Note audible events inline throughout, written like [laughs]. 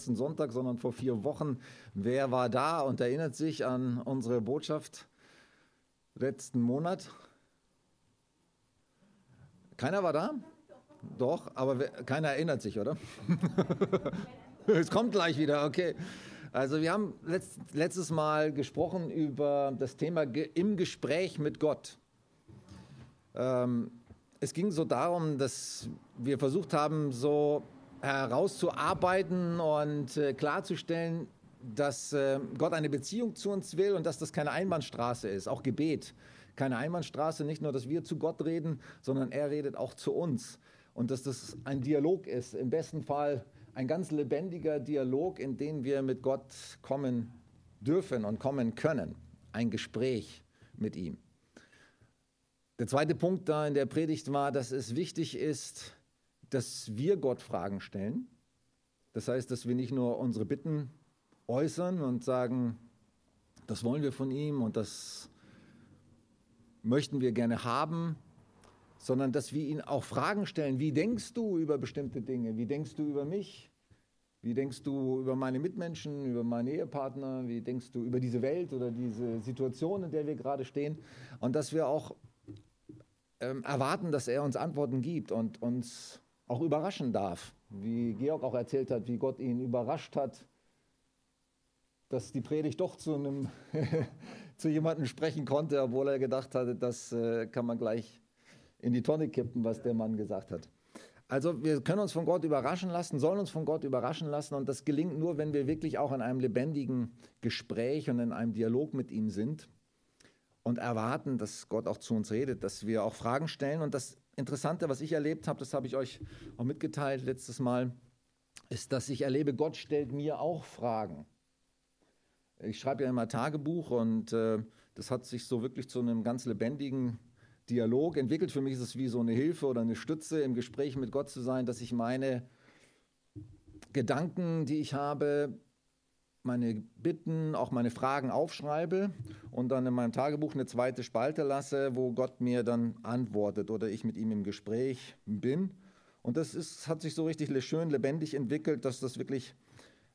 letzten Sonntag, sondern vor vier Wochen. Wer war da und erinnert sich an unsere Botschaft letzten Monat? Keiner war da? Doch, aber keiner erinnert sich, oder? [laughs] es kommt gleich wieder, okay. Also wir haben letzt, letztes Mal gesprochen über das Thema im Gespräch mit Gott. Ähm, es ging so darum, dass wir versucht haben, so herauszuarbeiten und äh, klarzustellen, dass äh, Gott eine Beziehung zu uns will und dass das keine Einbahnstraße ist, auch Gebet. Keine Einbahnstraße, nicht nur, dass wir zu Gott reden, sondern er redet auch zu uns. Und dass das ein Dialog ist, im besten Fall ein ganz lebendiger Dialog, in den wir mit Gott kommen dürfen und kommen können. Ein Gespräch mit ihm. Der zweite Punkt da in der Predigt war, dass es wichtig ist, dass wir Gott Fragen stellen. Das heißt, dass wir nicht nur unsere Bitten äußern und sagen, das wollen wir von ihm und das möchten wir gerne haben, sondern dass wir ihn auch Fragen stellen. Wie denkst du über bestimmte Dinge? Wie denkst du über mich? Wie denkst du über meine Mitmenschen, über meinen Ehepartner? Wie denkst du über diese Welt oder diese Situation, in der wir gerade stehen? Und dass wir auch ähm, erwarten, dass er uns Antworten gibt und uns auch überraschen darf. Wie Georg auch erzählt hat, wie Gott ihn überrascht hat, dass die Predigt doch zu, einem [laughs] zu jemandem sprechen konnte, obwohl er gedacht hatte, das äh, kann man gleich in die Tonne kippen, was der Mann gesagt hat. Also wir können uns von Gott überraschen lassen, sollen uns von Gott überraschen lassen und das gelingt nur, wenn wir wirklich auch in einem lebendigen Gespräch und in einem Dialog mit ihm sind und erwarten, dass Gott auch zu uns redet, dass wir auch Fragen stellen und das Interessante, was ich erlebt habe, das habe ich euch auch mitgeteilt letztes Mal, ist, dass ich erlebe, Gott stellt mir auch Fragen. Ich schreibe ja immer Tagebuch und äh, das hat sich so wirklich zu einem ganz lebendigen Dialog entwickelt. Für mich ist es wie so eine Hilfe oder eine Stütze im Gespräch mit Gott zu sein, dass ich meine Gedanken, die ich habe, meine Bitten, auch meine Fragen aufschreibe und dann in meinem Tagebuch eine zweite Spalte lasse, wo Gott mir dann antwortet oder ich mit ihm im Gespräch bin. Und das ist, hat sich so richtig schön lebendig entwickelt, dass das wirklich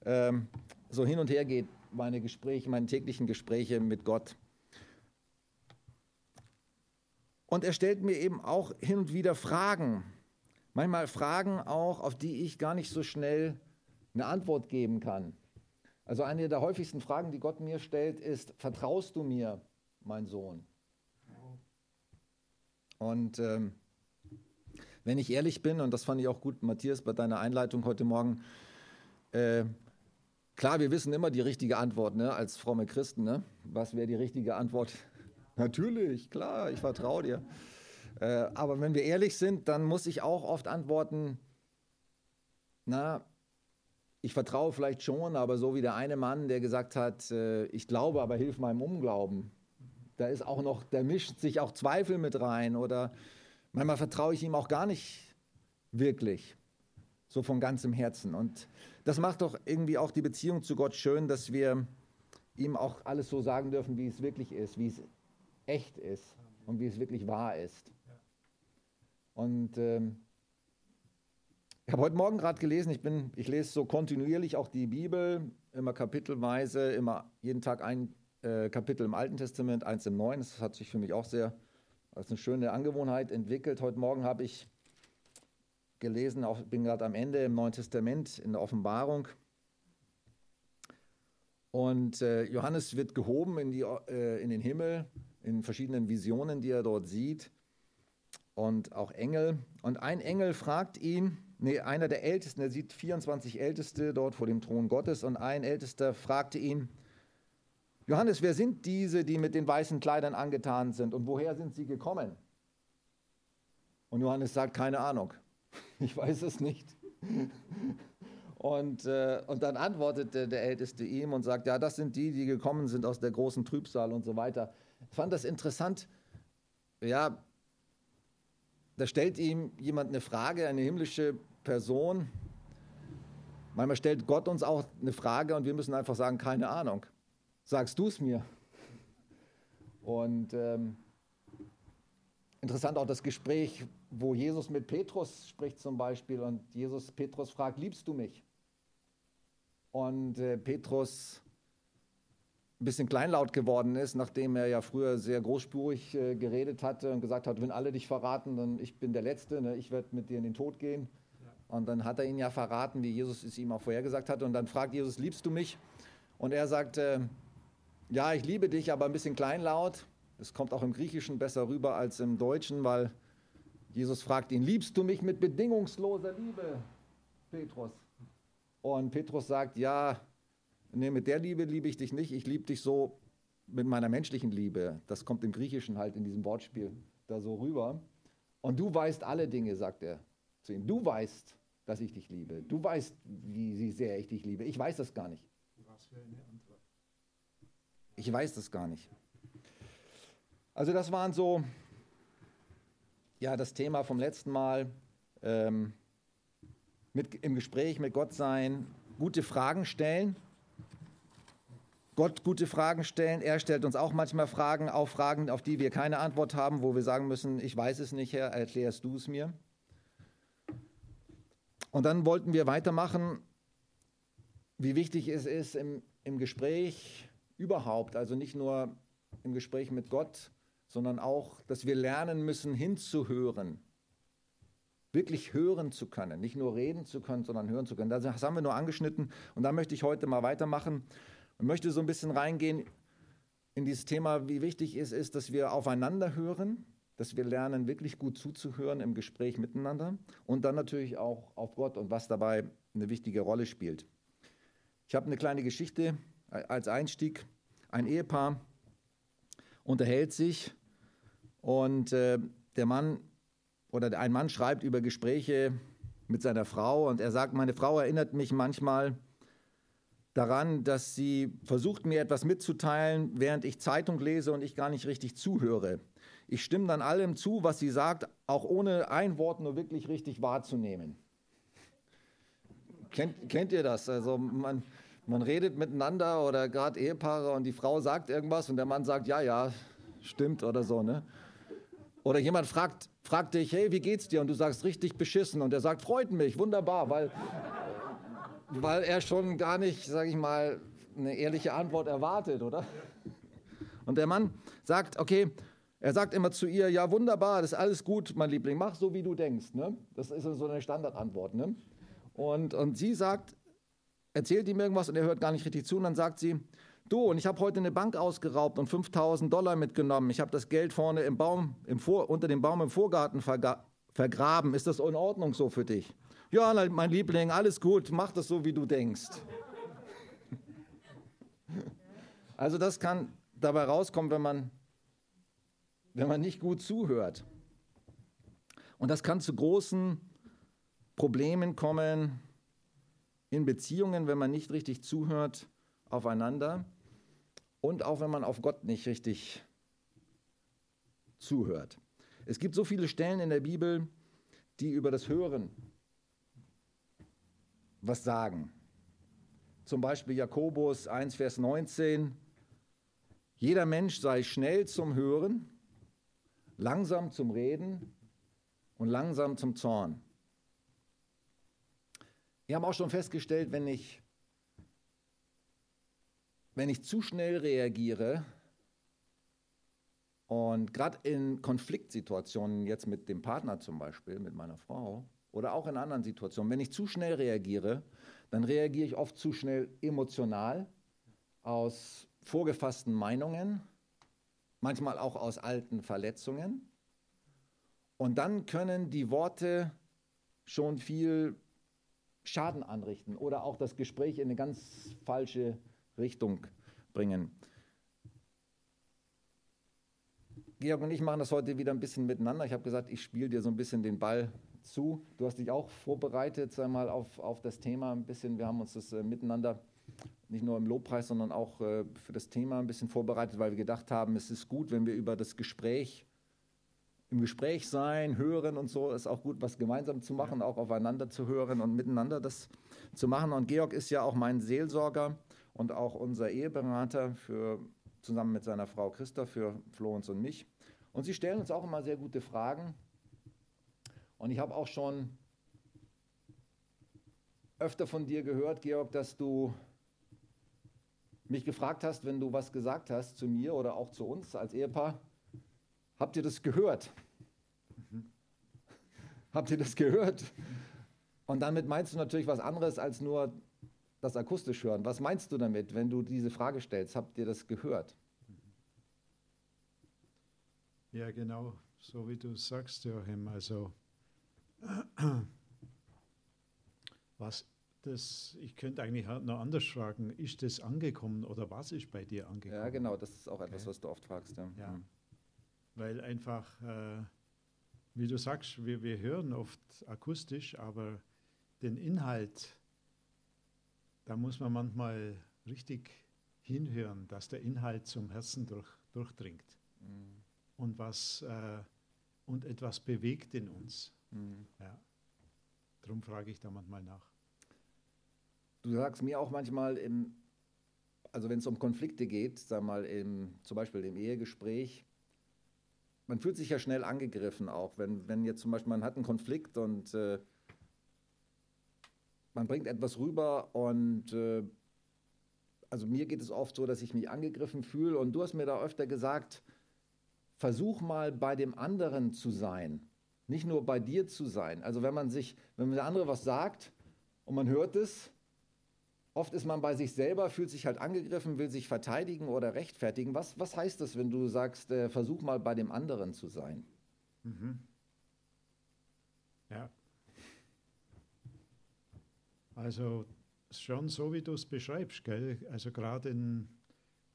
ähm, so hin und her geht, meine Gespräche, meine täglichen Gespräche mit Gott. Und er stellt mir eben auch hin und wieder Fragen. Manchmal Fragen auch, auf die ich gar nicht so schnell eine Antwort geben kann. Also eine der häufigsten Fragen, die Gott mir stellt, ist, vertraust du mir, mein Sohn? Und ähm, wenn ich ehrlich bin, und das fand ich auch gut, Matthias, bei deiner Einleitung heute Morgen, äh, klar, wir wissen immer die richtige Antwort, ne, als fromme Christen, ne? Was wäre die richtige Antwort? [laughs] Natürlich, klar, ich vertraue dir. Äh, aber wenn wir ehrlich sind, dann muss ich auch oft antworten, na, ich vertraue vielleicht schon, aber so wie der eine Mann, der gesagt hat, äh, ich glaube, aber hilf meinem Unglauben. Da ist auch noch, da mischt sich auch Zweifel mit rein oder manchmal vertraue ich ihm auch gar nicht wirklich, so von ganzem Herzen. Und das macht doch irgendwie auch die Beziehung zu Gott schön, dass wir ihm auch alles so sagen dürfen, wie es wirklich ist, wie es echt ist und wie es wirklich wahr ist. Und ähm, ich habe heute Morgen gerade gelesen, ich, bin, ich lese so kontinuierlich auch die Bibel, immer kapitelweise, immer jeden Tag ein äh, Kapitel im Alten Testament, eins im Neuen. Das hat sich für mich auch sehr als eine schöne Angewohnheit entwickelt. Heute Morgen habe ich gelesen, auch, bin gerade am Ende im Neuen Testament in der Offenbarung. Und äh, Johannes wird gehoben in, die, äh, in den Himmel, in verschiedenen Visionen, die er dort sieht. Und auch Engel. Und ein Engel fragt ihn, nee, einer der Ältesten, er sieht 24 Älteste dort vor dem Thron Gottes und ein Ältester fragte ihn, Johannes, wer sind diese, die mit den weißen Kleidern angetan sind und woher sind sie gekommen? Und Johannes sagt, keine Ahnung, [laughs] ich weiß es nicht. [laughs] Und, äh, und dann antwortete der Älteste ihm und sagt, ja, das sind die, die gekommen sind aus der großen Trübsal und so weiter. Ich fand das interessant. Ja, da stellt ihm jemand eine Frage, eine himmlische Person. Manchmal stellt Gott uns auch eine Frage und wir müssen einfach sagen, keine Ahnung. Sagst du es mir? Und ähm, interessant auch das Gespräch, wo Jesus mit Petrus spricht zum Beispiel und Jesus Petrus fragt, liebst du mich? und äh, Petrus ein bisschen kleinlaut geworden ist, nachdem er ja früher sehr großspurig äh, geredet hatte und gesagt hat, wenn alle dich verraten, dann ich bin der Letzte, ne? ich werde mit dir in den Tod gehen. Ja. Und dann hat er ihn ja verraten, wie Jesus es ihm auch vorhergesagt hatte. Und dann fragt Jesus, liebst du mich? Und er sagt, äh, ja, ich liebe dich, aber ein bisschen kleinlaut. Das kommt auch im Griechischen besser rüber als im Deutschen, weil Jesus fragt ihn, liebst du mich mit bedingungsloser Liebe, Petrus? Und Petrus sagt, ja, nee, mit der Liebe liebe ich dich nicht, ich liebe dich so mit meiner menschlichen Liebe. Das kommt im Griechischen halt in diesem Wortspiel da so rüber. Und du weißt alle Dinge, sagt er zu ihm. Du weißt, dass ich dich liebe. Du weißt, wie, wie sehr ich dich liebe. Ich weiß das gar nicht. Was für eine Antwort. Ich weiß das gar nicht. Also das waren so, ja, das Thema vom letzten Mal. Ähm, mit, im Gespräch mit Gott sein, gute Fragen stellen. Gott gute Fragen stellen. Er stellt uns auch manchmal Fragen, auch Fragen, auf die wir keine Antwort haben, wo wir sagen müssen, ich weiß es nicht, Herr, erklärst du es mir. Und dann wollten wir weitermachen, wie wichtig es ist im, im Gespräch überhaupt, also nicht nur im Gespräch mit Gott, sondern auch, dass wir lernen müssen, hinzuhören wirklich hören zu können, nicht nur reden zu können, sondern hören zu können. Das haben wir nur angeschnitten und da möchte ich heute mal weitermachen und möchte so ein bisschen reingehen in dieses Thema, wie wichtig es ist, dass wir aufeinander hören, dass wir lernen, wirklich gut zuzuhören im Gespräch miteinander und dann natürlich auch auf Gott und was dabei eine wichtige Rolle spielt. Ich habe eine kleine Geschichte als Einstieg. Ein Ehepaar unterhält sich und äh, der Mann oder ein Mann schreibt über Gespräche mit seiner Frau und er sagt, meine Frau erinnert mich manchmal daran, dass sie versucht, mir etwas mitzuteilen, während ich Zeitung lese und ich gar nicht richtig zuhöre. Ich stimme dann allem zu, was sie sagt, auch ohne ein Wort nur wirklich richtig wahrzunehmen. Kennt, kennt ihr das? Also man, man redet miteinander oder gerade Ehepaare und die Frau sagt irgendwas und der Mann sagt, ja, ja, stimmt oder so. Ne? Oder jemand fragt, fragt dich, hey, wie geht's dir? Und du sagst richtig beschissen. Und er sagt, freut mich, wunderbar, weil, weil er schon gar nicht, sage ich mal, eine ehrliche Antwort erwartet, oder? Und der Mann sagt, okay, er sagt immer zu ihr, ja, wunderbar, das ist alles gut, mein Liebling, mach so, wie du denkst. Ne? Das ist so eine Standardantwort. Ne? Und, und sie sagt, erzählt ihm irgendwas und er hört gar nicht richtig zu. Und dann sagt sie, Du, und ich habe heute eine Bank ausgeraubt und 5000 Dollar mitgenommen. Ich habe das Geld vorne im Baum, im Vor, unter dem Baum im Vorgarten vergraben. Ist das in Ordnung so für dich? Ja, mein Liebling, alles gut, mach das so, wie du denkst. [laughs] Also das kann dabei rauskommen, wenn man, wenn man nicht gut zuhört. Und das kann zu großen Problemen kommen in Beziehungen, wenn man nicht richtig zuhört aufeinander und auch wenn man auf Gott nicht richtig zuhört. Es gibt so viele Stellen in der Bibel, die über das Hören was sagen. Zum Beispiel Jakobus 1, Vers 19. Jeder Mensch sei schnell zum Hören, langsam zum Reden und langsam zum Zorn. Wir haben auch schon festgestellt, wenn ich wenn ich zu schnell reagiere und gerade in Konfliktsituationen, jetzt mit dem Partner zum Beispiel, mit meiner Frau oder auch in anderen Situationen, wenn ich zu schnell reagiere, dann reagiere ich oft zu schnell emotional aus vorgefassten Meinungen, manchmal auch aus alten Verletzungen. Und dann können die Worte schon viel Schaden anrichten oder auch das Gespräch in eine ganz falsche Richtung bringen. Georg und ich machen das heute wieder ein bisschen miteinander. Ich habe gesagt, ich spiele dir so ein bisschen den Ball zu. Du hast dich auch vorbereitet, sag mal, auf, auf das Thema ein bisschen. Wir haben uns das äh, miteinander nicht nur im Lobpreis, sondern auch äh, für das Thema ein bisschen vorbereitet, weil wir gedacht haben, es ist gut, wenn wir über das Gespräch, im Gespräch sein, hören und so, ist auch gut, was gemeinsam zu machen, auch aufeinander zu hören und miteinander das zu machen. Und Georg ist ja auch mein Seelsorger und auch unser Eheberater für, zusammen mit seiner Frau Christa für Florenz und mich. Und sie stellen uns auch immer sehr gute Fragen. Und ich habe auch schon öfter von dir gehört, Georg, dass du mich gefragt hast, wenn du was gesagt hast zu mir oder auch zu uns als Ehepaar, habt ihr das gehört? Mhm. Habt ihr das gehört? Und damit meinst du natürlich was anderes als nur das akustisch hören. Was meinst du damit, wenn du diese Frage stellst? Habt ihr das gehört? Ja, genau, so wie du sagst, Joachim. Also, was das, ich könnte eigentlich noch anders fragen, ist das angekommen oder was ist bei dir angekommen? Ja, genau, das ist auch etwas, okay. was du oft fragst. Ja. ja. Mhm. Weil einfach, äh, wie du sagst, wir, wir hören oft akustisch, aber den Inhalt, da muss man manchmal richtig hinhören, dass der Inhalt zum Herzen durch, durchdringt mhm. und, was, äh, und etwas bewegt in uns. Mhm. Ja. Darum frage ich da manchmal nach. Du sagst mir auch manchmal, im, also wenn es um Konflikte geht, sag mal, im, zum Beispiel im Ehegespräch, man fühlt sich ja schnell angegriffen auch, wenn, wenn jetzt zum Beispiel man hat einen Konflikt und äh, man bringt etwas rüber und äh, also mir geht es oft so, dass ich mich angegriffen fühle und du hast mir da öfter gesagt, versuch mal bei dem anderen zu sein, nicht nur bei dir zu sein. Also wenn man sich, wenn der andere was sagt und man hört es, Oft ist man bei sich selber, fühlt sich halt angegriffen, will sich verteidigen oder rechtfertigen. Was, was heißt das, wenn du sagst, äh, versuch mal bei dem anderen zu sein? Mhm. Ja. Also schon so, wie du es beschreibst, gell? Also gerade in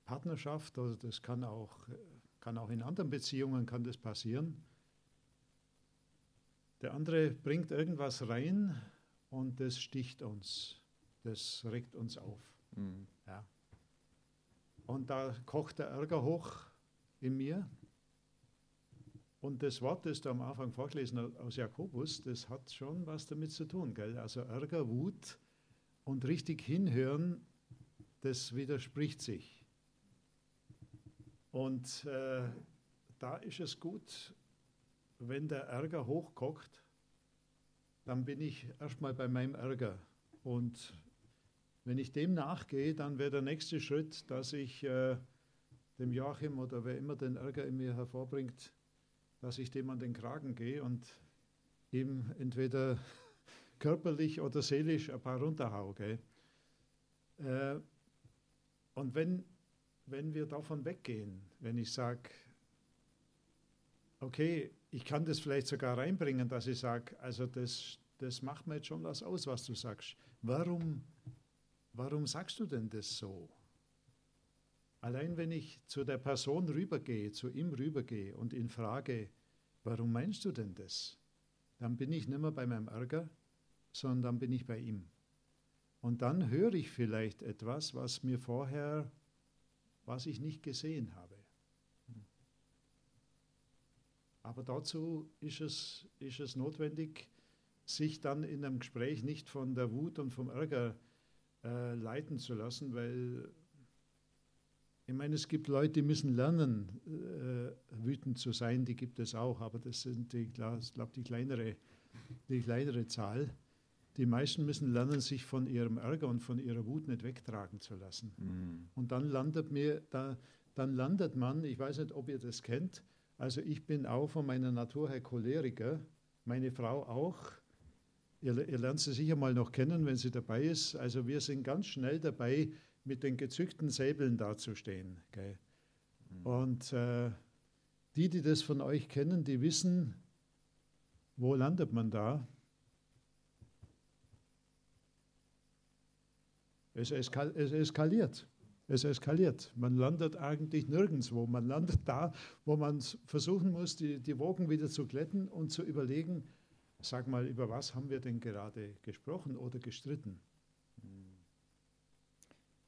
Partnerschaft, oder das kann auch, kann auch in anderen Beziehungen kann das passieren. Der andere bringt irgendwas rein und das sticht uns das regt uns auf. Mhm. Ja. Und da kocht der Ärger hoch in mir. Und das Wort, das du am Anfang vorgelesen hast aus Jakobus, das hat schon was damit zu tun. Gell? Also Ärger, Wut und richtig hinhören, das widerspricht sich. Und äh, da ist es gut, wenn der Ärger hochkocht, dann bin ich erstmal bei meinem Ärger und wenn ich dem nachgehe, dann wäre der nächste Schritt, dass ich äh, dem Joachim oder wer immer den Ärger in mir hervorbringt, dass ich dem an den Kragen gehe und ihm entweder [laughs] körperlich oder seelisch ein paar runterhau. Gell? Äh, und wenn, wenn wir davon weggehen, wenn ich sage, okay, ich kann das vielleicht sogar reinbringen, dass ich sage, also das, das macht mir jetzt schon was aus, was du sagst. Warum warum sagst du denn das so? Allein wenn ich zu der Person rübergehe, zu ihm rübergehe und ihn frage, warum meinst du denn das? Dann bin ich nicht mehr bei meinem Ärger, sondern dann bin ich bei ihm. Und dann höre ich vielleicht etwas, was mir vorher, was ich nicht gesehen habe. Aber dazu ist es, ist es notwendig, sich dann in einem Gespräch nicht von der Wut und vom Ärger äh, leiten zu lassen, weil ich meine, es gibt Leute, die müssen lernen, äh, wütend zu sein, die gibt es auch, aber das sind, die, ich glaube, die kleinere, die kleinere Zahl. Die meisten müssen lernen, sich von ihrem Ärger und von ihrer Wut nicht wegtragen zu lassen. Mhm. Und dann landet mir, da, dann landet man, ich weiß nicht, ob ihr das kennt, also ich bin auch von meiner Natur her Choleriker, meine Frau auch, Ihr, ihr lernt sie sicher mal noch kennen, wenn sie dabei ist. Also wir sind ganz schnell dabei, mit den gezückten Säbeln dazustehen. Gell? Und äh, die, die das von euch kennen, die wissen, wo landet man da? Es, eskal es eskaliert. Es eskaliert. Man landet eigentlich nirgendwo. Man landet da, wo man versuchen muss, die, die Wogen wieder zu glätten und zu überlegen, Sag mal, über was haben wir denn gerade gesprochen oder gestritten?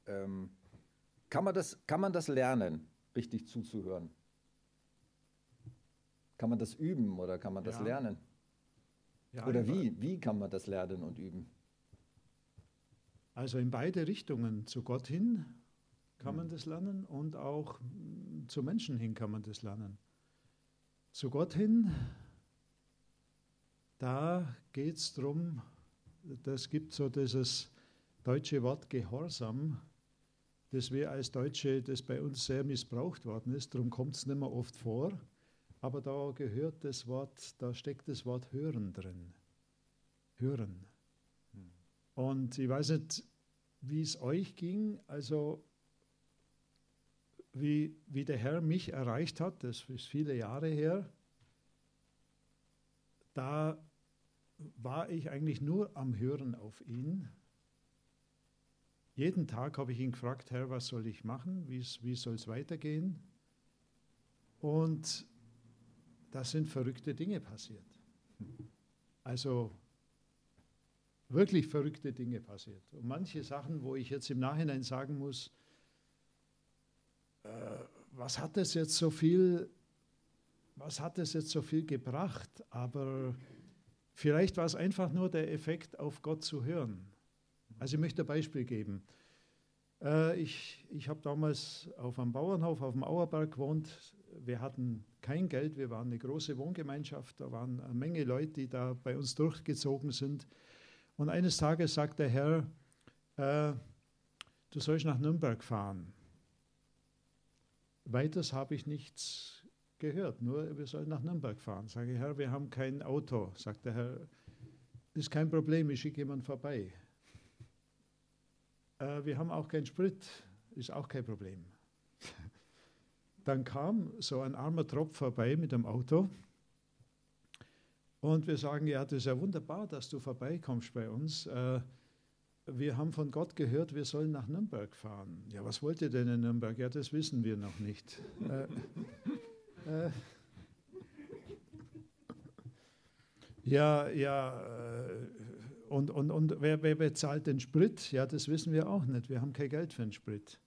Ähm, kann, man das, kann man das lernen, richtig zuzuhören? Kann man das üben oder kann man das ja. lernen? Ja, oder wie? Wie kann man das lernen und üben? Also in beide Richtungen. Zu Gott hin kann man hm. das lernen und auch zu Menschen hin kann man das lernen. Zu Gott hin da geht es darum, das gibt so dieses deutsche Wort Gehorsam, das wir als Deutsche, das bei uns sehr missbraucht worden ist, darum kommt es nicht mehr oft vor, aber da gehört das Wort, da steckt das Wort Hören drin. Hören. Und ich weiß nicht, wie es euch ging, also wie, wie der Herr mich erreicht hat, das ist viele Jahre her, da war ich eigentlich nur am Hören auf ihn. Jeden Tag habe ich ihn gefragt, Herr, was soll ich machen? Wie, soll es weitergehen? Und da sind verrückte Dinge passiert. Also wirklich verrückte Dinge passiert. Und manche Sachen, wo ich jetzt im Nachhinein sagen muss, äh, was hat das jetzt so viel, was hat das jetzt so viel gebracht? Aber vielleicht war es einfach nur der Effekt, auf Gott zu hören. Also ich möchte ein Beispiel geben. Äh, ich ich habe damals auf einem Bauernhof auf dem Auerberg gewohnt. Wir hatten kein Geld, wir waren eine große Wohngemeinschaft, da waren eine Menge Leute, die da bei uns durchgezogen sind. Und eines Tages sagt der Herr, äh, du sollst nach Nürnberg fahren. Weiters habe ich nichts gehört, nur wir sollen nach Nürnberg fahren. Sage ich, Herr, wir haben kein Auto. Sagt der Herr, ist kein Problem, ich schicke jemanden vorbei. Äh, wir haben auch keinen Sprit, ist auch kein Problem. [laughs] Dann kam so ein armer Tropf vorbei mit dem Auto und wir sagen, ja, das ist ja wunderbar, dass du vorbeikommst bei uns. Äh, wir haben von Gott gehört, wir sollen nach Nürnberg fahren. Ja, was wollt ihr denn in Nürnberg? Ja, das wissen wir noch nicht. äh, äh, ja, ja, äh, und, und, und wer, wer bezahlt den Sprit? Ja, das wissen wir auch nicht. Wir haben kein Geld für den Sprit.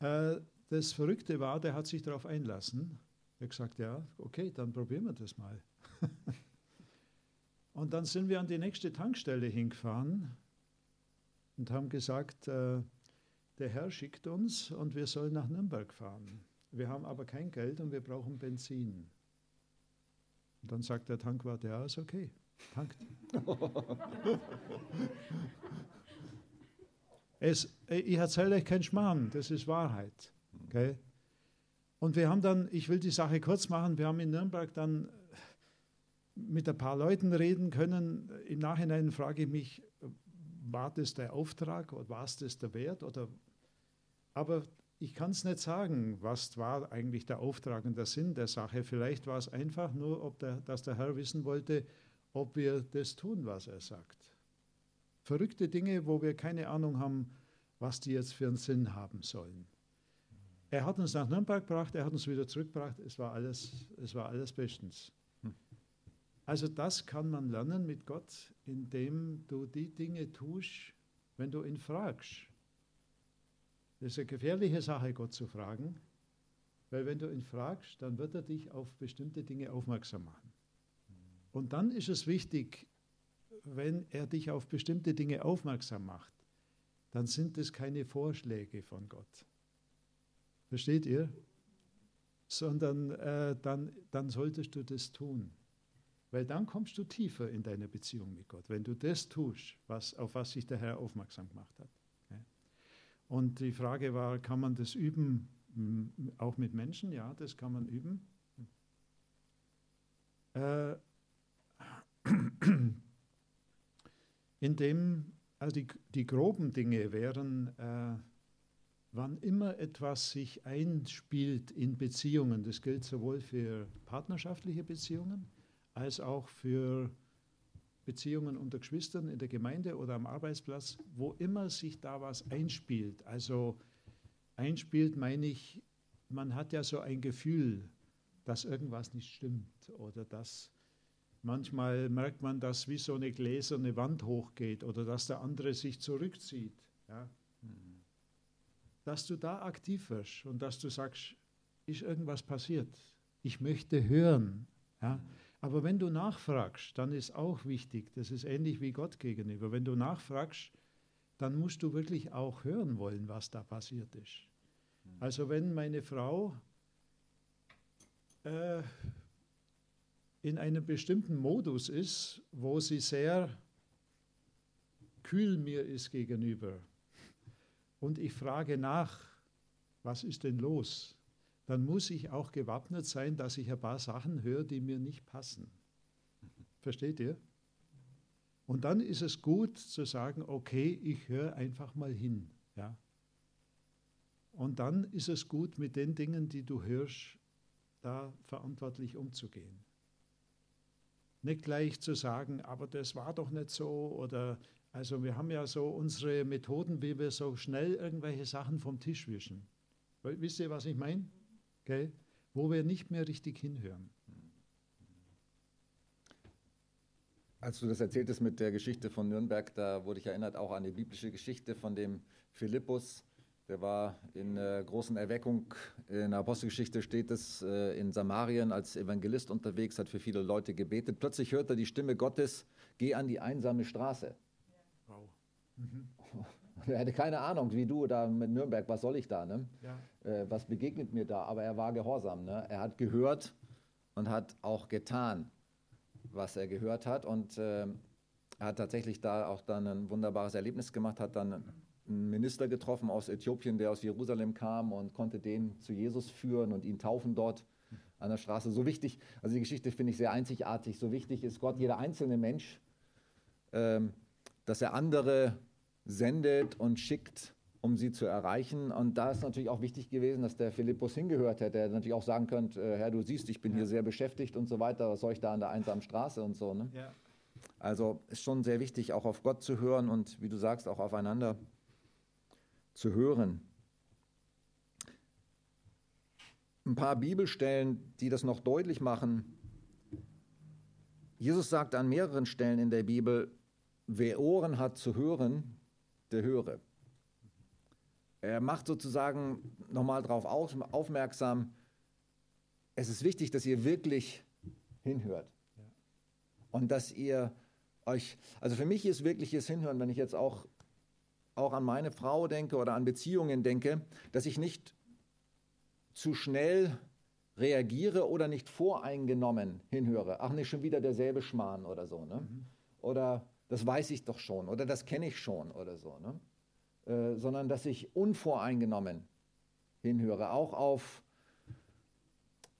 Äh, das Verrückte war, der hat sich darauf einlassen. Er hat gesagt, ja, okay, dann probieren wir das mal. [laughs] und dann sind wir an die nächste Tankstelle hingefahren und haben gesagt, äh, der Herr schickt uns und wir sollen nach Nürnberg fahren. Wir haben aber kein Geld und wir brauchen Benzin. Und dann sagt der Tankwart, ja, ist okay, tankt. es, ich erzähle euch keinen Schmarrn, das ist Wahrheit. Okay? Und wir haben dann, ich will die Sache kurz machen, wir haben in Nürnberg dann mit ein paar Leuten reden können. Im Nachhinein frage ich mich, war das der Auftrag oder war es das der Wert? Oder, aber ich kann es nicht sagen, was war eigentlich der Auftrag und der Sinn der Sache. Vielleicht war es einfach nur, ob der, dass der Herr wissen wollte, ob wir das tun, was er sagt. Verrückte Dinge, wo wir keine Ahnung haben, was die jetzt für einen Sinn haben sollen. Er hat uns nach Nürnberg gebracht, er hat uns wieder zurückgebracht, es war alles, es war alles bestens. Also das kann man lernen mit Gott, indem du die Dinge tust, wenn du ihn fragst. Das ist eine gefährliche Sache, Gott zu fragen, weil wenn du ihn fragst, dann wird er dich auf bestimmte Dinge aufmerksam machen. Und dann ist es wichtig, wenn er dich auf bestimmte Dinge aufmerksam macht, dann sind es keine Vorschläge von Gott. Versteht ihr? Sondern äh, dann, dann solltest du das tun. Weil dann kommst du tiefer in deine Beziehung mit Gott, wenn du das tust, was, auf was sich der Herr aufmerksam gemacht hat. Und die Frage war, kann man das üben, auch mit Menschen? Ja, das kann man üben. Äh, indem, also die, die groben Dinge wären, äh, wann immer etwas sich einspielt in Beziehungen, das gilt sowohl für partnerschaftliche Beziehungen, als auch für Beziehungen unter Geschwistern in der Gemeinde oder am Arbeitsplatz, wo immer sich da was einspielt. Also einspielt meine ich, man hat ja so ein Gefühl, dass irgendwas nicht stimmt oder dass manchmal merkt man, dass wie so eine gläserne Wand hochgeht oder dass der andere sich zurückzieht. Ja? Dass du da aktiv wirst und dass du sagst, ist irgendwas passiert? Ich möchte hören. Ja? Aber wenn du nachfragst, dann ist auch wichtig, das ist ähnlich wie Gott gegenüber, wenn du nachfragst, dann musst du wirklich auch hören wollen, was da passiert ist. Also wenn meine Frau äh, in einem bestimmten Modus ist, wo sie sehr kühl mir ist gegenüber und ich frage nach, was ist denn los, dann muss ich auch gewappnet sein, dass ich ein paar Sachen höre, die mir nicht passen. Versteht ihr? Und dann ist es gut zu sagen, okay, ich höre einfach mal hin. Ja? Und dann ist es gut, mit den Dingen, die du hörst, da verantwortlich umzugehen. Nicht gleich zu sagen, aber das war doch nicht so oder also wir haben ja so unsere Methoden, wie wir so schnell irgendwelche Sachen vom Tisch wischen. Wisst ihr, was ich meine? Okay? Wo wir nicht mehr richtig hinhören. Als du das erzähltest mit der Geschichte von Nürnberg, da wurde ich erinnert auch an die biblische Geschichte von dem Philippus. Der war in äh, großen Erweckung, in der Apostelgeschichte steht es, äh, in Samarien als Evangelist unterwegs, hat für viele Leute gebetet. Plötzlich hört er die Stimme Gottes, geh an die einsame Straße. Wow. Mhm. [laughs] Er hatte keine Ahnung, wie du da mit Nürnberg, was soll ich da? Ne? Ja. Äh, was begegnet mir da? Aber er war gehorsam. Ne? Er hat gehört und hat auch getan was er gehört hat. Und äh, er hat tatsächlich da auch dann ein wunderbares Erlebnis gemacht, hat dann einen Minister getroffen aus Äthiopien, der aus Jerusalem kam und konnte den zu Jesus führen und ihn taufen dort an der Straße. So wichtig, also die Geschichte finde ich sehr einzigartig, so wichtig ist Gott, jeder einzelne Mensch, ähm, dass er andere sendet und schickt, um sie zu erreichen. Und da ist natürlich auch wichtig gewesen, dass der Philippus hingehört hätte. Er natürlich auch sagen könnte, äh, Herr, du siehst, ich bin ja. hier sehr beschäftigt und so weiter. Was soll ich da an der einsamen Straße und so. Ne? Ja. Also ist schon sehr wichtig, auch auf Gott zu hören und wie du sagst, auch aufeinander zu hören. Ein paar Bibelstellen, die das noch deutlich machen. Jesus sagt an mehreren Stellen in der Bibel, wer Ohren hat zu hören, der höre. Er macht sozusagen nochmal darauf aufmerksam, es ist wichtig, dass ihr wirklich hinhört. Und dass ihr euch, also für mich ist wirkliches Hinhören, wenn ich jetzt auch, auch an meine Frau denke oder an Beziehungen denke, dass ich nicht zu schnell reagiere oder nicht voreingenommen hinhöre. Ach, nicht schon wieder derselbe Schmarrn oder so. Ne? Mhm. Oder das weiß ich doch schon oder das kenne ich schon oder so. Ne? Äh, sondern dass ich unvoreingenommen hinhöre. Auch auf,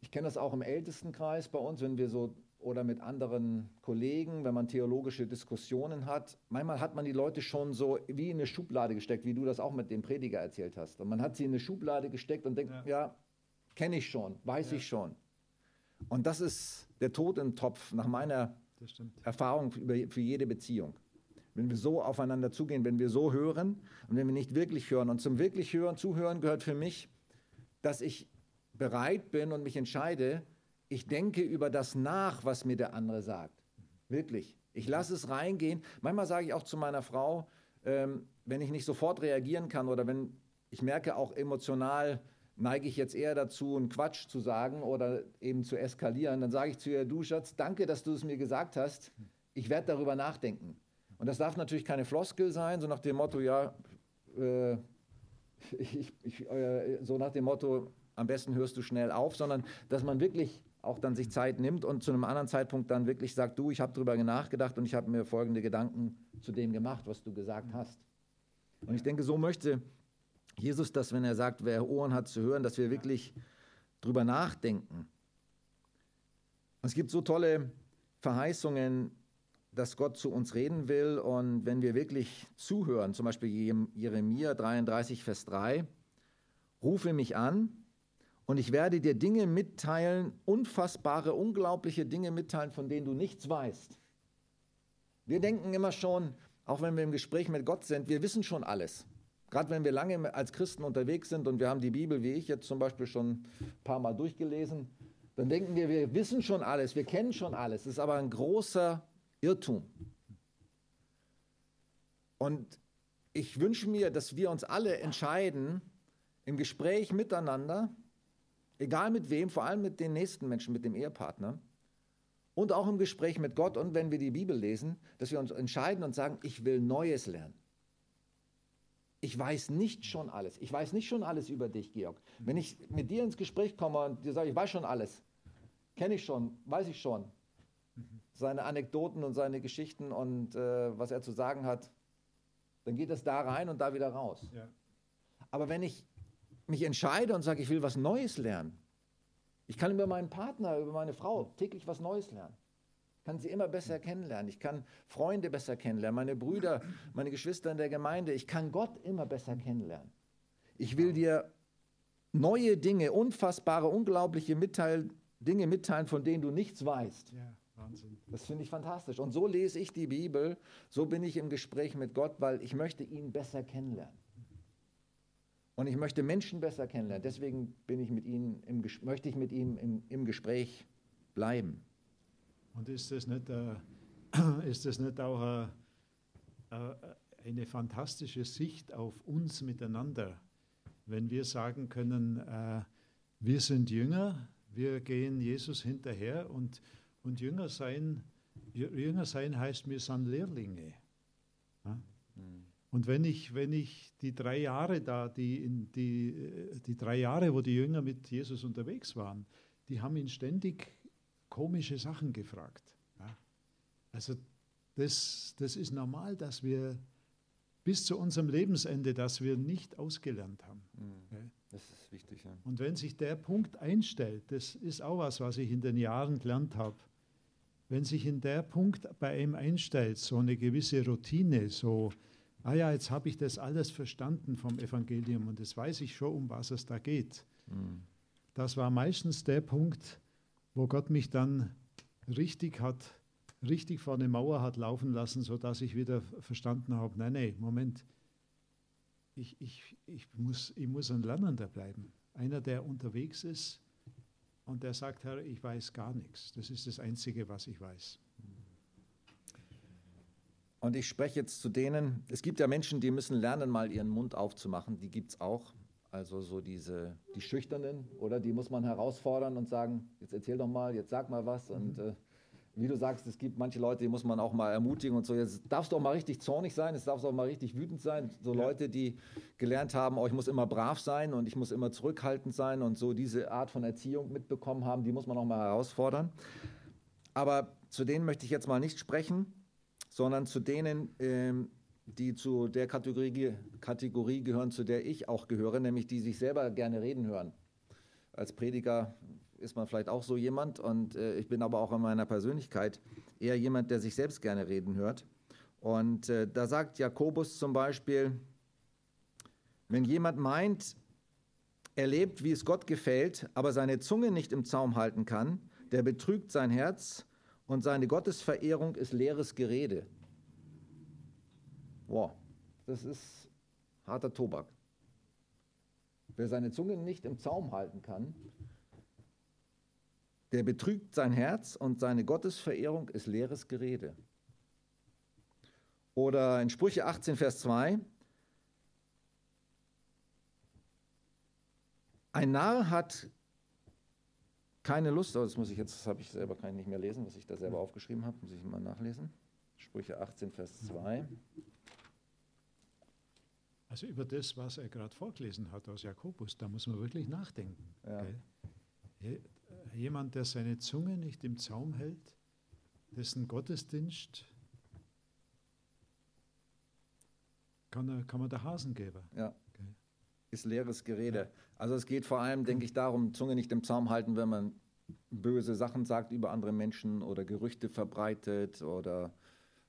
ich kenne das auch im Ältestenkreis bei uns, wenn wir so oder mit anderen Kollegen, wenn man theologische Diskussionen hat. Manchmal hat man die Leute schon so wie in eine Schublade gesteckt, wie du das auch mit dem Prediger erzählt hast. Und man hat sie in eine Schublade gesteckt und denkt, ja, ja kenne ich schon, weiß ja. ich schon. Und das ist der Tod im Topf nach meiner Erfahrung für jede Beziehung wenn wir so aufeinander zugehen, wenn wir so hören und wenn wir nicht wirklich hören. Und zum wirklich hören, zuhören gehört für mich, dass ich bereit bin und mich entscheide, ich denke über das nach, was mir der andere sagt. Wirklich. Ich lasse es reingehen. Manchmal sage ich auch zu meiner Frau, ähm, wenn ich nicht sofort reagieren kann oder wenn ich merke auch emotional, neige ich jetzt eher dazu, einen Quatsch zu sagen oder eben zu eskalieren, dann sage ich zu ihr, du Schatz, danke, dass du es mir gesagt hast. Ich werde darüber nachdenken. Und das darf natürlich keine Floskel sein, so nach dem Motto, ja, äh, [laughs] ich, ich, äh, so nach dem Motto, am besten hörst du schnell auf, sondern dass man wirklich auch dann sich Zeit nimmt und zu einem anderen Zeitpunkt dann wirklich sagt, du, ich habe darüber nachgedacht und ich habe mir folgende Gedanken zu dem gemacht, was du gesagt hast. Und ich denke, so möchte Jesus das, wenn er sagt, wer Ohren hat zu hören, dass wir wirklich drüber nachdenken. Es gibt so tolle Verheißungen dass Gott zu uns reden will und wenn wir wirklich zuhören, zum Beispiel Jeremia 33, Vers 3, rufe mich an und ich werde dir Dinge mitteilen, unfassbare, unglaubliche Dinge mitteilen, von denen du nichts weißt. Wir denken immer schon, auch wenn wir im Gespräch mit Gott sind, wir wissen schon alles. Gerade wenn wir lange als Christen unterwegs sind und wir haben die Bibel, wie ich jetzt zum Beispiel schon ein paar Mal durchgelesen, dann denken wir, wir wissen schon alles, wir kennen schon alles. Es ist aber ein großer Irrtum. Und ich wünsche mir, dass wir uns alle entscheiden, im Gespräch miteinander, egal mit wem, vor allem mit den nächsten Menschen, mit dem Ehepartner, und auch im Gespräch mit Gott und wenn wir die Bibel lesen, dass wir uns entscheiden und sagen, ich will Neues lernen. Ich weiß nicht schon alles. Ich weiß nicht schon alles über dich, Georg. Wenn ich mit dir ins Gespräch komme und dir sage, ich weiß schon alles, kenne ich schon, weiß ich schon, seine Anekdoten und seine Geschichten und äh, was er zu sagen hat, dann geht es da rein und da wieder raus. Ja. Aber wenn ich mich entscheide und sage, ich will was Neues lernen, ich kann über meinen Partner, über meine Frau täglich was Neues lernen. Ich kann sie immer besser kennenlernen. Ich kann Freunde besser kennenlernen, meine Brüder, meine Geschwister in der Gemeinde. Ich kann Gott immer besser kennenlernen. Ich will dir neue Dinge, unfassbare, unglaubliche Mitteil, Dinge mitteilen, von denen du nichts weißt. Ja, Wahnsinn. Das finde ich fantastisch. Und so lese ich die Bibel, so bin ich im Gespräch mit Gott, weil ich möchte ihn besser kennenlernen. Und ich möchte Menschen besser kennenlernen. Deswegen bin ich mit ihnen im, möchte ich mit ihm im, im Gespräch bleiben. Und ist das nicht, äh, [clears throat] ist das nicht auch äh, äh, eine fantastische Sicht auf uns miteinander, wenn wir sagen können, äh, wir sind Jünger, wir gehen Jesus hinterher und, und Jünger, sein, Jünger sein heißt, wir sind Lehrlinge. Und wenn ich, wenn ich die drei Jahre da, die, die, die drei Jahre, wo die Jünger mit Jesus unterwegs waren, die haben ihn ständig komische Sachen gefragt. Ja? Also das, das ist normal, dass wir bis zu unserem Lebensende, dass wir nicht ausgelernt haben. Mhm. Das ist wichtig. Ja. Und wenn sich der Punkt einstellt, das ist auch was, was ich in den Jahren gelernt habe, wenn sich in der Punkt bei ihm einstellt, so eine gewisse Routine, so ah ja, jetzt habe ich das alles verstanden vom Evangelium und jetzt weiß ich schon, um was es da geht. Mhm. Das war meistens der Punkt, wo Gott mich dann richtig hat, richtig vor eine Mauer hat laufen lassen, sodass ich wieder verstanden habe, nein, nein, Moment, ich, ich, ich, muss, ich muss ein Lernender bleiben. Einer, der unterwegs ist und der sagt, Herr, ich weiß gar nichts. Das ist das Einzige, was ich weiß. Und ich spreche jetzt zu denen, es gibt ja Menschen, die müssen lernen, mal ihren Mund aufzumachen, die gibt es auch. Also so diese, die Schüchternen, oder die muss man herausfordern und sagen, jetzt erzähl doch mal, jetzt sag mal was. Und äh, wie du sagst, es gibt manche Leute, die muss man auch mal ermutigen und so. Jetzt darfst du auch mal richtig zornig sein, jetzt darfst du auch mal richtig wütend sein. So ja. Leute, die gelernt haben, oh, ich muss immer brav sein und ich muss immer zurückhaltend sein und so diese Art von Erziehung mitbekommen haben, die muss man auch mal herausfordern. Aber zu denen möchte ich jetzt mal nicht sprechen sondern zu denen, ähm, die zu der Kategorie, Kategorie gehören, zu der ich auch gehöre, nämlich die sich selber gerne reden hören. Als Prediger ist man vielleicht auch so jemand und äh, ich bin aber auch in meiner Persönlichkeit eher jemand, der sich selbst gerne reden hört. Und äh, da sagt Jakobus zum Beispiel, wenn jemand meint, er lebt, wie es Gott gefällt, aber seine Zunge nicht im Zaum halten kann, der betrügt sein Herz und seine Gottesverehrung ist leeres Gerede. Boah, das ist harter Tobak. Wer seine Zunge nicht im Zaum halten kann, der betrügt sein Herz und seine Gottesverehrung ist leeres Gerede. Oder in Sprüche 18, Vers 2, ein Narr hat keine Lust, das muss ich jetzt, das habe ich selber, kann ich nicht mehr lesen, was ich da selber aufgeschrieben habe, muss ich mal nachlesen. Sprüche 18, Vers 2. Also über das, was er gerade vorgelesen hat aus Jakobus, da muss man wirklich nachdenken. Ja. Jemand, der seine Zunge nicht im Zaum hält, dessen Gottesdienst kann, er, kann man der Hasen geben. Ja ist leeres Gerede. Also es geht vor allem, denke ich, darum, Zunge nicht im Zaum halten, wenn man böse Sachen sagt über andere Menschen oder Gerüchte verbreitet oder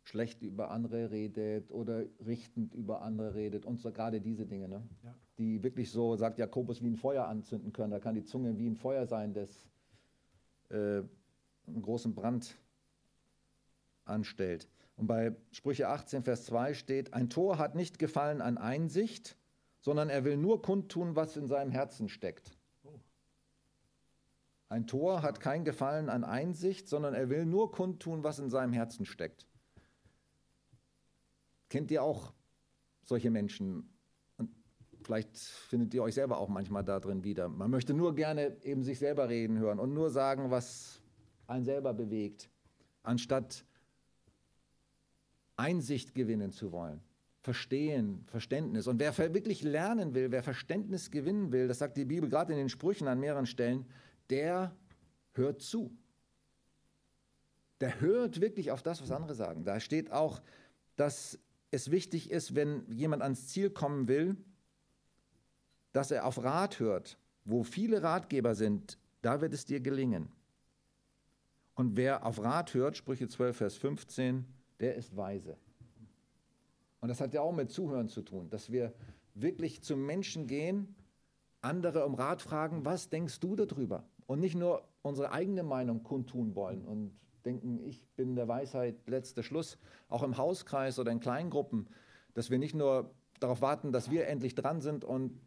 schlecht über andere redet oder richtend über andere redet und so gerade diese Dinge, ne? Ja. die wirklich so, sagt Jakobus, wie ein Feuer anzünden können. Da kann die Zunge wie ein Feuer sein, das äh, einen großen Brand anstellt. Und bei Sprüche 18, Vers 2 steht, ein Tor hat nicht gefallen an Einsicht, sondern er will nur kundtun, was in seinem Herzen steckt. Ein Tor hat kein Gefallen an Einsicht, sondern er will nur kundtun, was in seinem Herzen steckt. Kennt ihr auch solche Menschen? Und vielleicht findet ihr euch selber auch manchmal da drin wieder. Man möchte nur gerne eben sich selber reden hören und nur sagen, was einen selber bewegt, anstatt Einsicht gewinnen zu wollen. Verstehen, Verständnis. Und wer wirklich lernen will, wer Verständnis gewinnen will, das sagt die Bibel gerade in den Sprüchen an mehreren Stellen, der hört zu. Der hört wirklich auf das, was andere sagen. Da steht auch, dass es wichtig ist, wenn jemand ans Ziel kommen will, dass er auf Rat hört. Wo viele Ratgeber sind, da wird es dir gelingen. Und wer auf Rat hört, Sprüche 12, Vers 15, der ist weise. Und das hat ja auch mit Zuhören zu tun, dass wir wirklich zu Menschen gehen, andere um Rat fragen, was denkst du darüber? Und nicht nur unsere eigene Meinung kundtun wollen und denken, ich bin der Weisheit letzter Schluss, auch im Hauskreis oder in Kleingruppen, dass wir nicht nur darauf warten, dass wir endlich dran sind und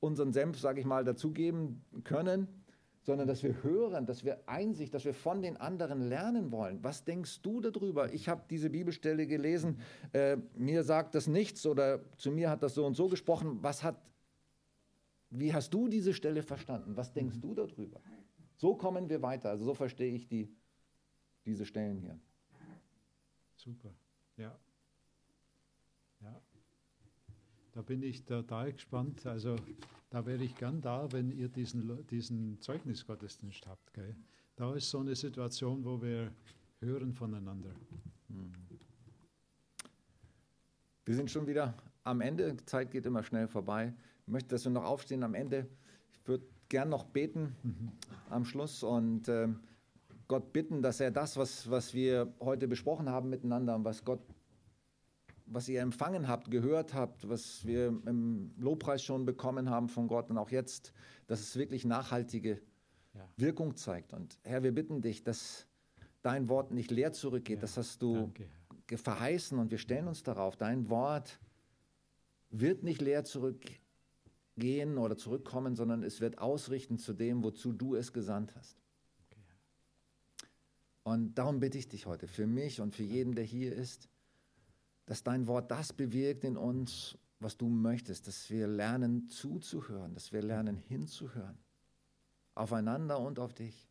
unseren Senf, sage ich mal, dazugeben können, sondern dass wir hören, dass wir Einsicht, dass wir von den anderen lernen wollen. Was denkst du darüber? Ich habe diese Bibelstelle gelesen, äh, mir sagt das nichts oder zu mir hat das so und so gesprochen. Was hat, wie hast du diese Stelle verstanden? Was denkst du darüber? So kommen wir weiter. Also so verstehe ich die, diese Stellen hier. Super, ja. Ja. Da bin ich total gespannt. Also da wäre ich gern da, wenn ihr diesen, diesen Zeugnisgottesdienst habt. Gell? Da ist so eine Situation, wo wir hören voneinander. Hm. Wir sind schon wieder am Ende. Die Zeit geht immer schnell vorbei. Ich möchte, dass wir noch aufstehen am Ende. Ich würde gern noch beten mhm. am Schluss und äh, Gott bitten, dass er das, was, was wir heute besprochen haben miteinander, was Gott was ihr empfangen habt, gehört habt, was wir im Lobpreis schon bekommen haben von Gott und auch jetzt, dass es wirklich nachhaltige ja. Wirkung zeigt. Und Herr, wir bitten dich, dass dein Wort nicht leer zurückgeht. Ja. Das hast du Danke. verheißen und wir stellen uns darauf. Dein Wort wird nicht leer zurückgehen oder zurückkommen, sondern es wird ausrichten zu dem, wozu du es gesandt hast. Und darum bitte ich dich heute für mich und für jeden, der hier ist, dass dein Wort das bewirkt in uns, was du möchtest, dass wir lernen zuzuhören, dass wir lernen hinzuhören, aufeinander und auf dich,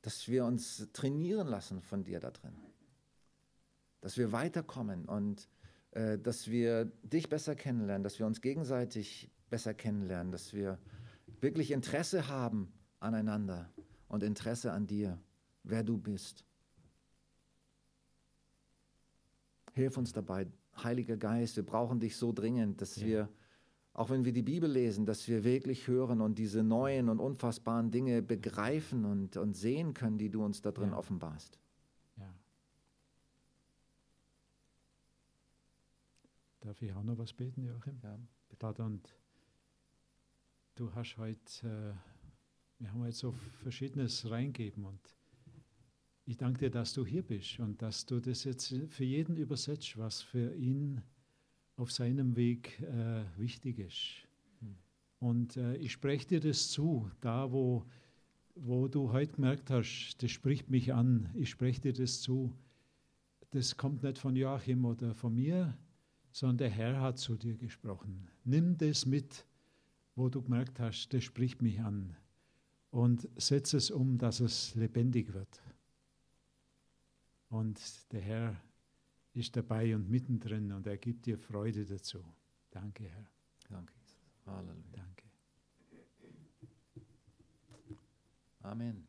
dass wir uns trainieren lassen von dir da drin, dass wir weiterkommen und äh, dass wir dich besser kennenlernen, dass wir uns gegenseitig besser kennenlernen, dass wir wirklich Interesse haben aneinander und Interesse an dir, wer du bist. Hilf uns dabei, Heiliger Geist, wir brauchen dich so dringend, dass ja. wir, auch wenn wir die Bibel lesen, dass wir wirklich hören und diese neuen und unfassbaren Dinge begreifen und, und sehen können, die du uns da drin ja. offenbarst. Ja. Darf ich auch noch was beten, Joachim? Ja. Vater, und du hast heute, äh, wir haben heute so Verschiedenes reingeben und ich danke dir, dass du hier bist und dass du das jetzt für jeden übersetzt, was für ihn auf seinem Weg äh, wichtig ist. Hm. Und äh, ich spreche dir das zu, da wo, wo du heute gemerkt hast, das spricht mich an, ich spreche dir das zu. Das kommt nicht von Joachim oder von mir, sondern der Herr hat zu dir gesprochen. Nimm das mit, wo du gemerkt hast, das spricht mich an. Und setz es um, dass es lebendig wird. Und der Herr ist dabei und mittendrin und er gibt dir Freude dazu. Danke, Herr. Danke, Halleluja. Danke. Amen.